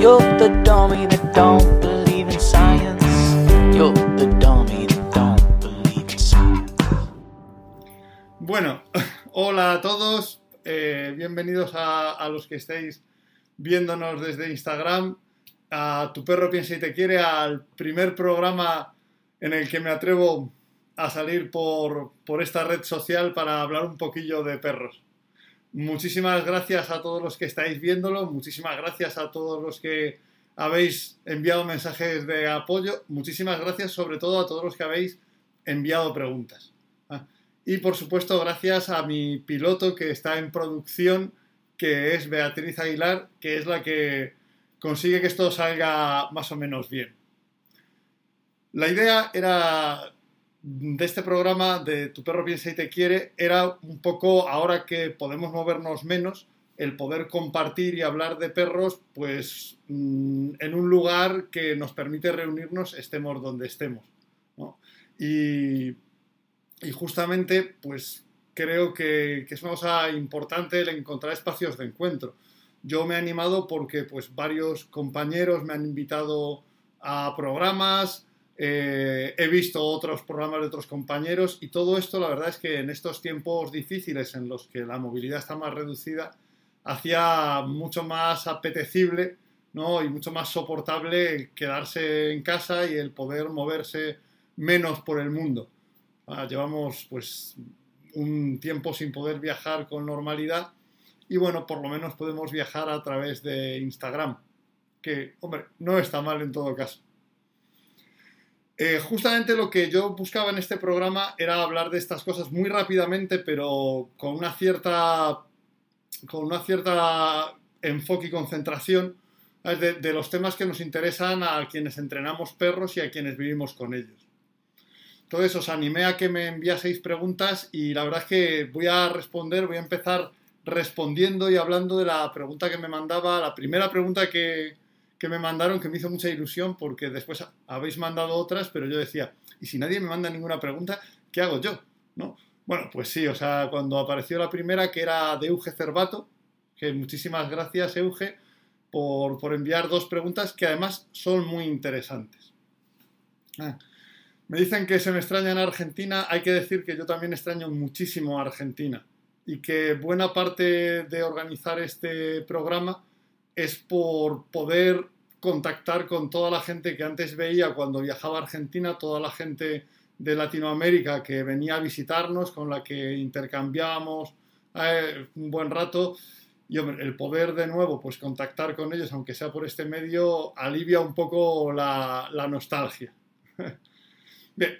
You're the dummy that don't believe in science. You're the dummy that don't believe in science. Bueno, hola a todos, eh, bienvenidos a, los que estáis viéndonos desde Instagram, a Tu perro piensa y te quiere, al primer programa en el que me atrevo a salir por, por esta red social para hablar un poquillo de perros. Muchísimas gracias a todos los que estáis viéndolo, muchísimas gracias a todos los que habéis enviado mensajes de apoyo, muchísimas gracias sobre todo a todos los que habéis enviado preguntas. Ah, Y por supuesto gracias a mi piloto que está en producción, que es Beatriz Aguilar, que es la que consigue que esto salga más o menos bien. La idea era de este programa de Tu perro piensa y te quiere era un poco, ahora que podemos movernos menos, el poder compartir y hablar de perros, pues mm, en un lugar que nos permite reunirnos, estemos donde estemos. Y, y justamente, pues creo que, que es una cosa importante el encontrar espacios de encuentro. Yo me he animado porque pues varios compañeros me han invitado a programas, eh, he visto otros programas de otros compañeros y todo esto, la verdad es que en estos tiempos difíciles en los que la movilidad está más reducida, hacía mucho más apetecible ¿no? y mucho más soportable el quedarse en casa y el poder moverse menos por el mundo. Ah, llevamos pues un tiempo sin poder viajar con normalidad y bueno, por lo menos podemos viajar a través de Instagram, que hombre, no está mal en todo caso. Eh, justamente lo que yo buscaba en este programa era hablar de estas cosas muy rápidamente, pero con una cierta, con una cierta enfoque y concentración de, de los temas que nos interesan a quienes entrenamos perros y a quienes vivimos con ellos. Entonces os animé a que me enviaseis preguntas y la verdad es que voy a responder, voy a empezar respondiendo y hablando de la pregunta que me mandaba, la primera pregunta que, que me mandaron que me hizo mucha ilusión porque después habéis mandado otras, pero yo decía, ¿y si nadie me manda ninguna pregunta, qué hago yo? ¿No? Bueno, pues sí, o sea, cuando apareció la primera, que era de Euge Cervato, que muchísimas gracias, Euge, por, por enviar dos preguntas que además son muy interesantes. Ah, me dicen que se me extraña en Argentina, hay que decir que yo también extraño muchísimo a Argentina y que buena parte de organizar este programa es por poder contactar con toda la gente que antes veía cuando viajaba a Argentina, toda la gente de Latinoamérica que venía a visitarnos, con la que intercambiábamos eh, un buen rato. Y hombre, el poder de nuevo, pues contactar con ellos, aunque sea por este medio, alivia un poco la, la nostalgia. Bien,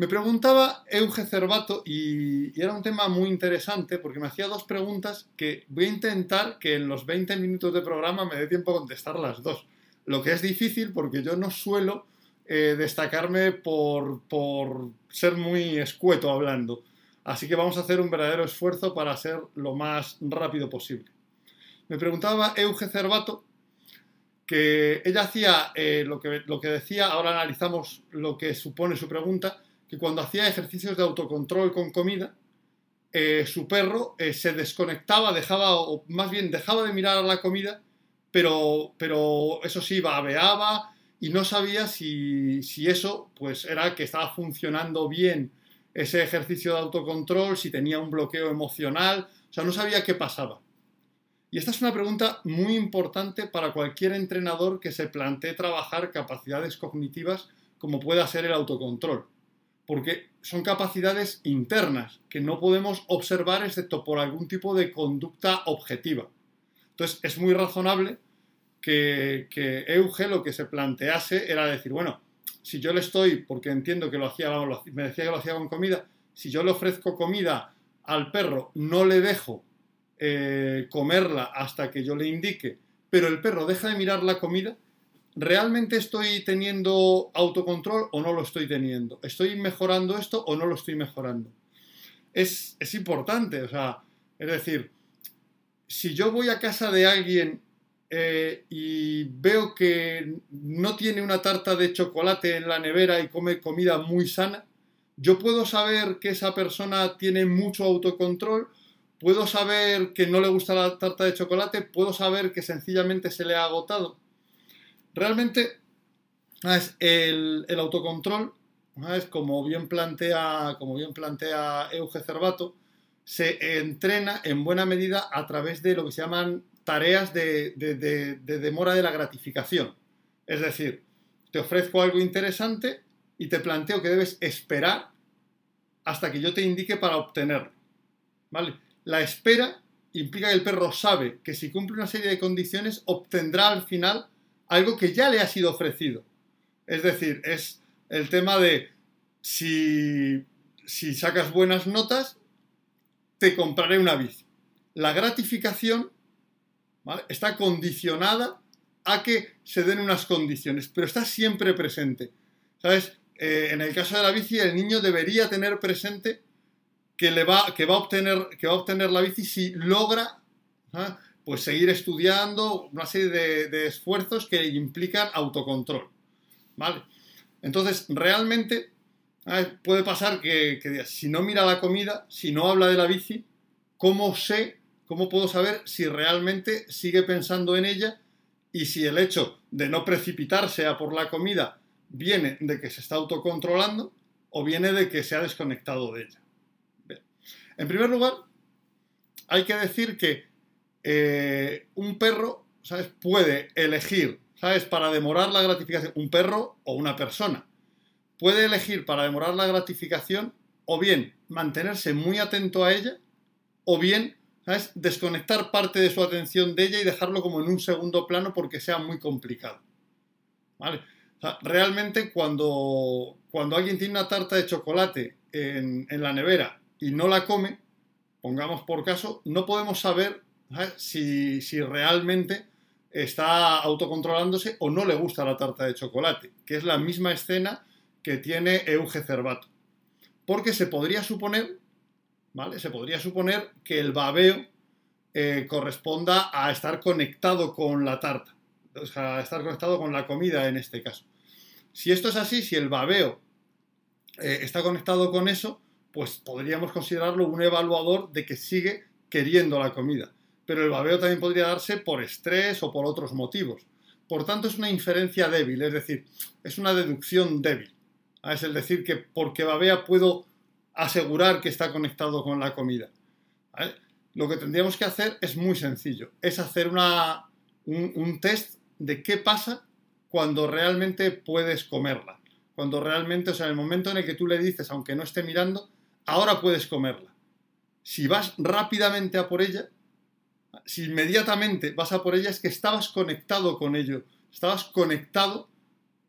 me preguntaba Euge Cervato y, era un tema muy interesante porque me hacía dos preguntas que voy a intentar que en los 20 minutos de programa me dé tiempo a contestar las dos. Lo que es difícil porque yo no suelo eh, destacarme por, por ser muy escueto hablando. Así que vamos a hacer un verdadero esfuerzo para ser lo más rápido posible. Me preguntaba Euge Cervato que ella hacía eh, lo, que, lo que decía, ahora analizamos lo que supone su pregunta, que cuando hacía ejercicios de autocontrol con comida, eh, su perro eh, se desconectaba, dejaba, o más bien dejaba de mirar a la comida, pero, pero eso sí, babeaba y no sabía si, si eso pues era que estaba funcionando bien ese ejercicio de autocontrol, si tenía un bloqueo emocional, o sea, no sabía qué pasaba. Y esta es una pregunta muy importante para cualquier entrenador que se plantee trabajar capacidades cognitivas como pueda ser el autocontrol porque son capacidades internas que no podemos observar excepto por algún tipo de conducta objetiva. Entonces es muy razonable que, Euge lo que se plantease era decir, bueno, si yo le estoy, porque entiendo que lo hacía, me decía que lo hacía con comida, si yo le ofrezco comida al perro, no le dejo eh, comerla hasta que yo le indique, pero el perro deja de mirar la comida, ¿realmente estoy teniendo autocontrol o no lo estoy teniendo? ¿Estoy mejorando esto o no lo estoy mejorando? Es, es importante, o sea, es decir, si yo voy a casa de alguien eh, y veo que no tiene una tarta de chocolate en la nevera y come comida muy sana, yo puedo saber que esa persona tiene mucho autocontrol, puedo saber que no le gusta la tarta de chocolate, puedo saber que sencillamente se le ha agotado. Realmente. El, autocontrol, como bien plantea, como Euge Cervato, se entrena en buena medida a través de lo que se llaman tareas de, de demora de la gratificación. Es decir, te ofrezco algo interesante y te planteo que debes esperar hasta que yo te indique para obtenerlo. ¿Vale? La espera implica que el perro sabe que si cumple una serie de condiciones obtendrá al final algo que ya le ha sido ofrecido. Es decir, es el tema de si, si sacas buenas notas, te compraré una bici. La gratificación está condicionada a que se den unas condiciones, pero está siempre presente. ¿Sabes? Eh, en el caso de la bici, el niño debería tener presente que, le va, que, va, a obtener, que va a obtener la bici si logra. Pues seguir estudiando una serie de, esfuerzos que implican autocontrol. ¿Vale? Entonces, realmente puede pasar que, que, si no mira la comida, si no habla de la bici, ¿cómo sé, cómo puedo saber si realmente sigue pensando en ella y si el hecho de no precipitarse a por la comida viene de que se está autocontrolando o viene de que se ha desconectado de ella? En primer lugar, hay que decir que eh, un perro, ¿sabes? Puede elegir, ¿sabes? Para demorar la gratificación, un perro o una persona. Puede elegir para demorar la gratificación o bien mantenerse muy atento a ella o bien, ¿sabes? Desconectar parte de su atención de ella y dejarlo como en un segundo plano porque sea muy complicado. ¿Vale? Realmente cuando, cuando alguien tiene una tarta de chocolate en, en la nevera y no la come, pongamos por caso, no podemos saber si, si, realmente está autocontrolándose o no le gusta la tarta de chocolate, que es la misma escena que tiene Euge Cervato. Porque se podría suponer, ¿vale? Se podría suponer que el babeo eh, corresponda a estar conectado con la tarta, o sea, a estar conectado con la comida en este caso. Si esto es así, si el babeo eh, está conectado con eso, pues podríamos considerarlo un evaluador de que sigue queriendo la comida. Pero el babeo también podría darse por estrés o por otros motivos. Por tanto, es una inferencia débil, es decir, es una deducción débil. Es el decir que porque babea puedo asegurar que está conectado con la comida. Lo que tendríamos que hacer es muy sencillo, es hacer una, un, un test de qué pasa cuando realmente puedes comerla. Cuando realmente, o sea, en el momento en el que tú le dices, aunque no esté mirando, ahora puedes comerla. Si vas rápidamente a por ella, si inmediatamente vas a por ella, es que estabas conectado con ello, estabas conectado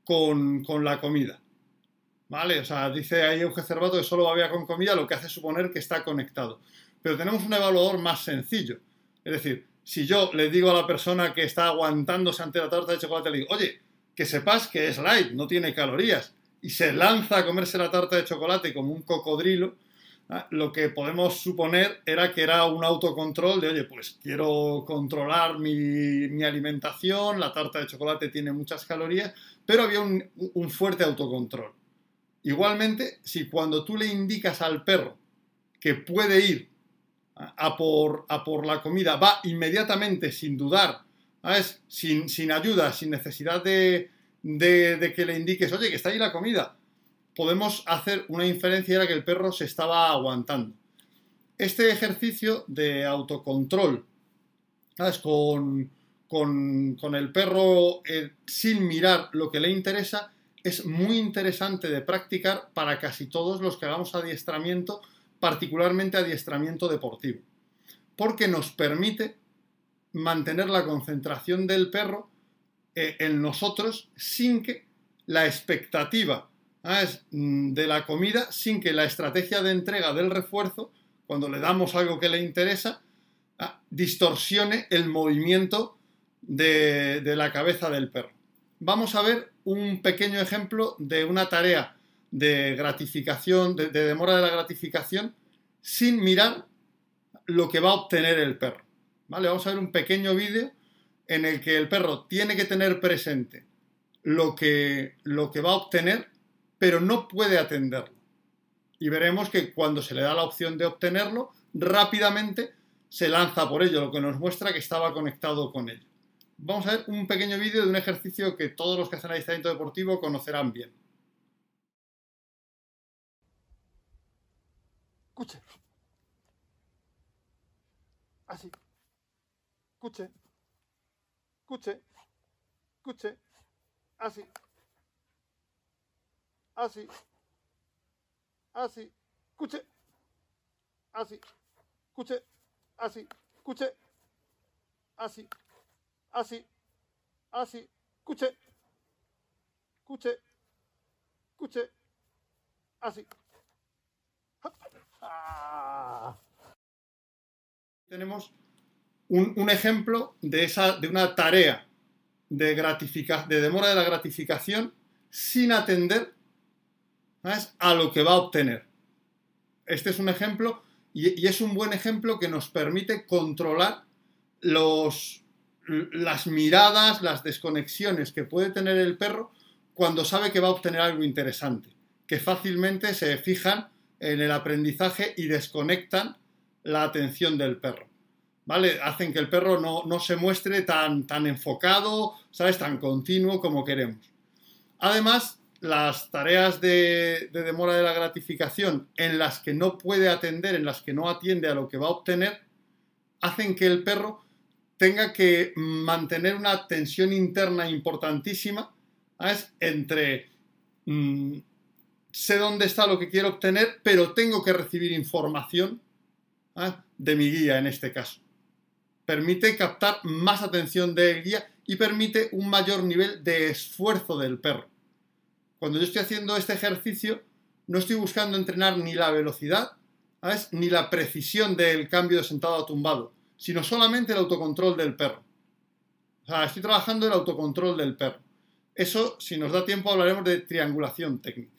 con, con la comida. ¿Vale? O sea, dice ahí Euge Cervato que solo babea con comida, lo que hace suponer que está conectado. Pero tenemos un evaluador más sencillo. Es decir, si yo le digo a la persona que está aguantándose ante la tarta de chocolate, le digo, oye, que sepas que es light, no tiene calorías, y se lanza a comerse la tarta de chocolate como un cocodrilo. Lo que podemos suponer era que era un autocontrol de, oye, pues quiero controlar mi, mi alimentación, la tarta de chocolate tiene muchas calorías, pero había un, un fuerte autocontrol. Igualmente, si cuando tú le indicas al perro que puede ir a por, a por la comida, va inmediatamente, sin dudar, ¿sabes? Sin, sin ayuda, sin necesidad de, de, que le indiques, oye, que está ahí la comida, podemos hacer una inferencia de que el perro se estaba aguantando. Este ejercicio de autocontrol. Con, el perro eh, sin mirar lo que le interesa, es muy interesante de practicar para casi todos los que hagamos adiestramiento, particularmente adiestramiento deportivo, porque nos permite mantener la concentración del perro eh, en nosotros sin que la expectativa de la comida, sin que la estrategia de entrega del refuerzo, cuando le damos algo que le interesa, ah, distorsione el movimiento de, de la cabeza del perro. Vamos a ver un pequeño ejemplo de una tarea de gratificación, de, de demora de la gratificación, sin mirar lo que va a obtener el perro. ¿Vale? Vamos a ver un pequeño vídeo en el que el perro tiene que tener presente lo que, lo que va a obtener, pero no puede atenderlo. Y veremos que cuando se le da la opción de obtenerlo, rápidamente se lanza por ello, lo que nos muestra que estaba conectado con ello. vamos a ver un pequeño vídeo de un ejercicio que todos los que hacen adiestramiento deportivo conocerán bien. Escuche. Así. Escuche. Escuche. Escuche. Así. Así. Así. Escuche. Así. Escuche. Así. Escuche. Así. Así. Así. Escuche. Escuche. Escuche. Así. Ah. Tenemos un, un ejemplo de, esa, de una tarea de, gratifica, de demora de la gratificación sin atender a lo que va a obtener. Este es un ejemplo y, y, es un buen ejemplo que nos permite controlar los, las miradas, las desconexiones que puede tener el perro cuando sabe que va a obtener algo interesante, que fácilmente se fijan en el aprendizaje y desconectan la atención del perro. ¿Vale? Hacen que el perro no, no se muestre tan, tan enfocado, ¿sabes? Tan continuo como queremos. Además, las tareas de, de, demora de la gratificación en las que no puede atender, en las que no atiende a lo que va a obtener, hacen que el perro tenga que mantener una tensión interna importantísima ¿sabes? entre mmm, sé dónde está lo que quiero obtener, pero tengo que recibir información de mi guía en este caso. Permite captar más atención del guía y permite un mayor nivel de esfuerzo del perro. Cuando yo estoy haciendo este ejercicio, no estoy buscando entrenar ni la velocidad ni la precisión del cambio de sentado a tumbado, sino solamente el autocontrol del perro. Estoy trabajando el autocontrol del perro. Eso, si nos da tiempo, hablaremos de triangulación técnica.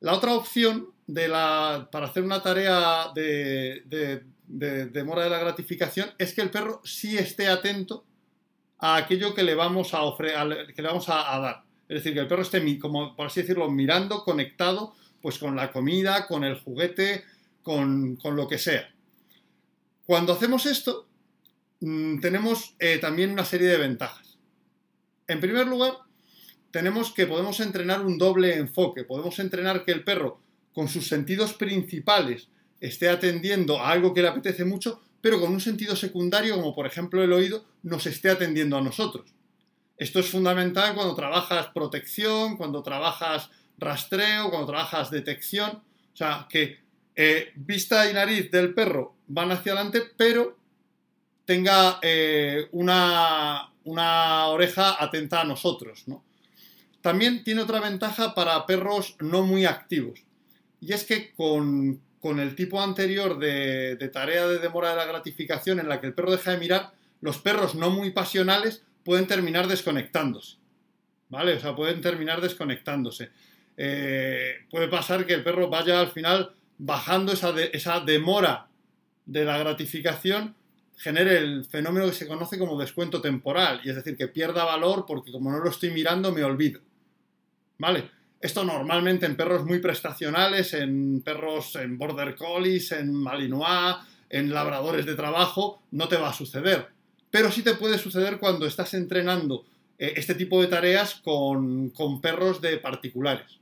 La otra opción para hacer una tarea de, de, de, demora de la gratificación es que el perro sí esté atento a aquello que le vamos a, le a, dar. Es decir, que el perro esté, como por así decirlo, mirando, conectado pues con la comida, con el juguete, con, con lo que sea. Cuando hacemos esto, mmm, tenemos eh, también una serie de ventajas. En primer lugar, tenemos que podemos entrenar un doble enfoque, podemos entrenar que el perro con sus sentidos principales esté atendiendo a algo que le apetece mucho, pero con un sentido secundario, como por ejemplo el oído, nos esté atendiendo a nosotros. Esto es fundamental cuando trabajas protección, cuando trabajas rastreo, cuando trabajas detección. O sea, que eh, vista y nariz del perro van hacia adelante, pero tenga eh, una, una, oreja atenta a nosotros. ¿no? También tiene otra ventaja para perros no muy activos. Y es que con, con el tipo anterior de, de, tarea de demora de la gratificación en la que el perro deja de mirar, los perros no muy pasionales pueden terminar desconectándose. ¿Vale? O sea, pueden terminar desconectándose. Eh, puede pasar que el perro vaya al final bajando esa, esa demora de la gratificación genere el fenómeno que se conoce como descuento temporal, y es decir, que pierda valor porque como no lo estoy mirando me olvido. ¿Vale? Esto normalmente en perros muy prestacionales, en perros en border collies, en malinois, en labradores de trabajo, no te va a suceder. Pero sí te puede suceder cuando estás entrenando eh, este tipo de tareas con, con perros de particulares.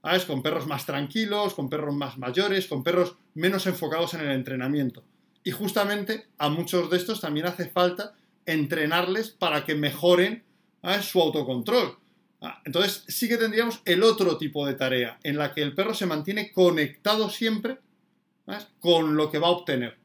¿Sabes? Con perros más tranquilos, con perros más mayores, con perros menos enfocados en el entrenamiento. Y justamente a muchos de estos también hace falta entrenarles para que mejoren su autocontrol. Ah, entonces sí que tendríamos el otro tipo de tarea, en la que el perro se mantiene conectado siempre con lo que va a obtener.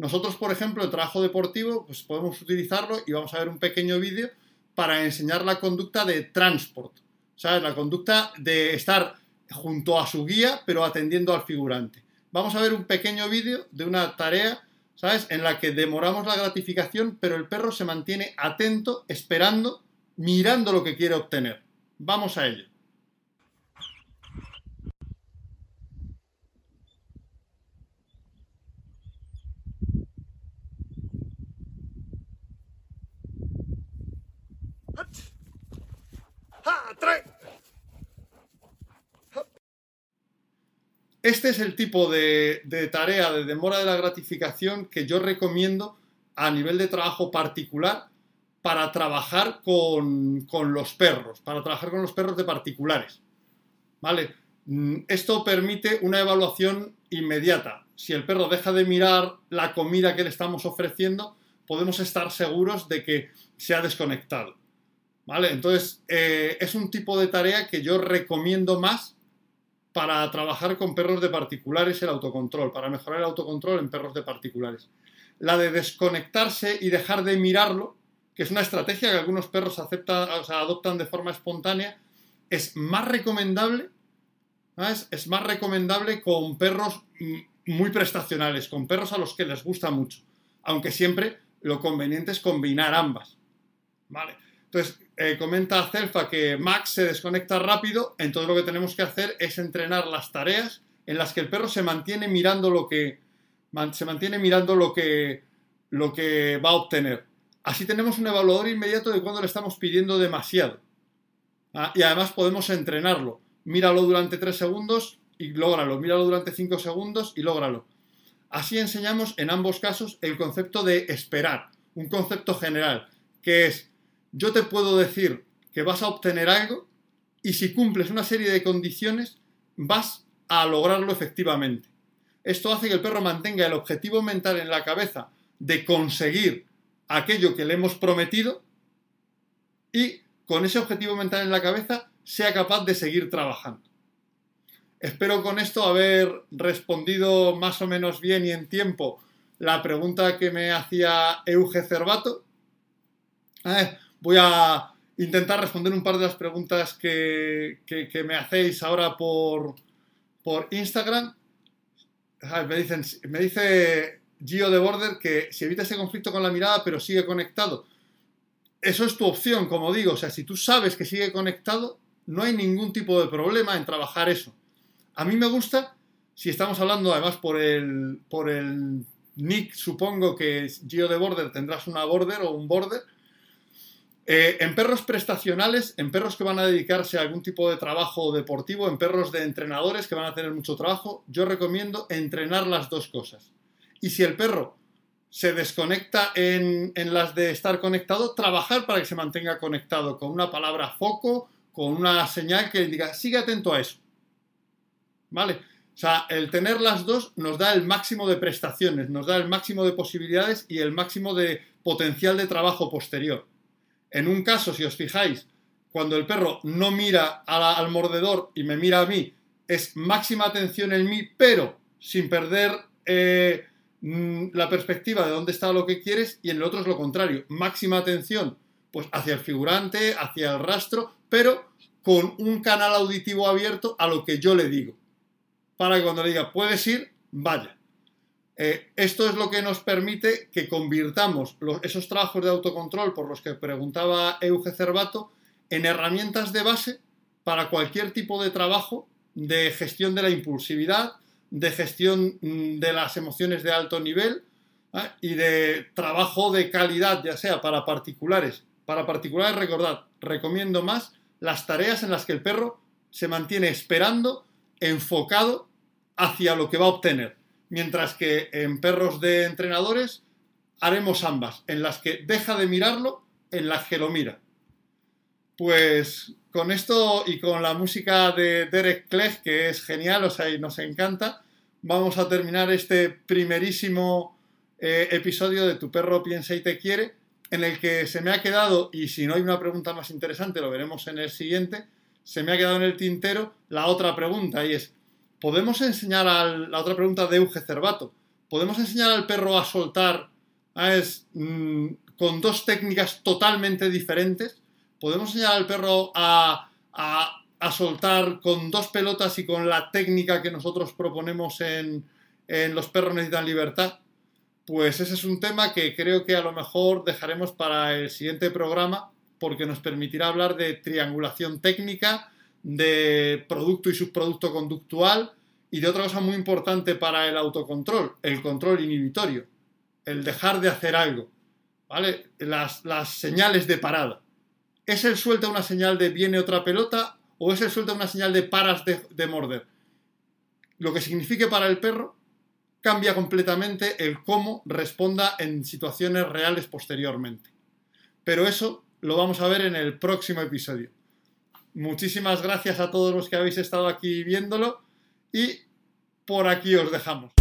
Nosotros, por ejemplo, el trabajo deportivo, pues podemos utilizarlo y vamos a ver un pequeño vídeo para enseñar la conducta de transport. ¿Sabes? La conducta de estar junto a su guía, pero atendiendo al figurante. Vamos a ver un pequeño vídeo de una tarea, ¿sabes? En la que demoramos la gratificación, pero el perro se mantiene atento, esperando mirando lo que quiere obtener. Vamos a ello. Este es el tipo de, tarea de demora de la gratificación que yo recomiendo a nivel de trabajo particular para trabajar con, con los perros, para trabajar con los perros de particulares. ¿Vale? Mm, Esto permite una evaluación inmediata. Si el perro deja de mirar la comida que le estamos ofreciendo, podemos estar seguros de que se ha desconectado. Entonces, eh, es un tipo de tarea que yo recomiendo más para trabajar con perros de particulares el autocontrol, para mejorar el autocontrol en perros de particulares. La de desconectarse y dejar de mirarlo, que es una estrategia que algunos perros aceptan, o sea, adoptan de forma espontánea, es más recomendable, ¿sabes? es más recomendable con perros muy prestacionales, con perros a los que les gusta mucho, aunque siempre lo conveniente es combinar ambas. ¿Vale? Entonces, eh, comenta Celfa que Max se desconecta rápido, entonces lo que tenemos que hacer es entrenar las tareas en las que el perro se mantiene mirando lo que se mantiene mirando lo que lo que va a obtener. Así tenemos un evaluador inmediato de cuando le estamos pidiendo demasiado. Ah, y además podemos entrenarlo. Míralo durante 3 segundos y lógralo. Míralo durante 5 segundos y lógralo. Así enseñamos en ambos casos el concepto de esperar, un concepto general, que es yo te puedo decir que vas a obtener algo y si cumples una serie de condiciones vas a lograrlo efectivamente. Esto hace que el perro mantenga el objetivo mental en la cabeza de conseguir aquello que le hemos prometido y con ese objetivo mental en la cabeza sea capaz de seguir trabajando. Espero con esto haber respondido más o menos bien y en tiempo la pregunta que me hacía Euge Cervato. Eh, voy a intentar responder un par de las preguntas que, que- me hacéis ahora por, por Instagram. Ah, Me, dicen, me dice Gio de Border que si evita ese conflicto con la mirada pero sigue conectado. Eso es tu opción, como digo. O sea, si tú sabes que sigue conectado, no hay ningún tipo de problema en trabajar eso. A mí me gusta, si estamos hablando además por el, por el nick, supongo que Gio de Border tendrás una border o un border. Eh, en perros prestacionales, en perros que van a dedicarse a algún tipo de trabajo deportivo, en perros de entrenadores que van a tener mucho trabajo, yo recomiendo entrenar las dos cosas. Y si el perro se desconecta en, en las de estar conectado, trabajar para que se mantenga conectado con una palabra foco, con una señal que diga, sigue atento a eso. ¿Vale? O sea, el tener las dos nos da el máximo de prestaciones, nos da el máximo de posibilidades y el máximo de potencial de trabajo posterior. En un caso, si os fijáis, cuando el perro no mira al mordedor y me mira a mí, es máxima atención en mí, pero sin perder eh, mm, la perspectiva de dónde está lo que quieres, y en el otro es lo contrario, máxima atención pues hacia el figurante, hacia el rastro, pero con un canal auditivo abierto a lo que yo le digo, para que cuando le diga puedes ir, vaya. Eh, esto es lo que nos permite que convirtamos esos trabajos de autocontrol por los que preguntaba Euge Cervato en herramientas de base para cualquier tipo de trabajo de gestión de la impulsividad, de gestión mm, de las emociones de alto nivel ¿ah? y de trabajo de calidad, ya sea para particulares. Para particulares, recordad, recomiendo más las tareas en las que el perro se mantiene esperando, enfocado hacia lo que va a obtener. Mientras que en perros de entrenadores haremos ambas, en las que deja de mirarlo, en las que lo mira. Pues con esto y con la música de Derek Clegg, que es genial, o sea, y nos encanta, vamos a terminar este primerísimo eh, episodio de Tu perro piensa y te quiere, en el que se me ha quedado, y si no hay una pregunta más interesante, lo veremos en el siguiente, se me ha quedado en el tintero la otra pregunta, y es, ¿podemos enseñar a la otra pregunta de Euge Cervato? ¿Podemos enseñar al perro a soltar mm, con dos técnicas totalmente diferentes? ¿Podemos enseñar al perro a, a, a soltar con dos pelotas y con la técnica que nosotros proponemos en, en Los perros necesitan libertad? Pues ese es un tema que creo que a lo mejor dejaremos para el siguiente programa porque nos permitirá hablar de triangulación técnica, de producto y subproducto conductual y de otra cosa muy importante para el autocontrol, el control inhibitorio, el dejar de hacer algo, ¿vale? Las, las señales de parada. ¿Es el suelta una señal de viene otra pelota o es el suelta una señal de paras de, de morder? Lo que signifique para el perro cambia completamente el cómo responda en situaciones reales posteriormente. pero eso lo vamos a ver en el próximo episodio. Muchísimas gracias a todos los que habéis estado aquí viéndolo y por aquí os dejamos.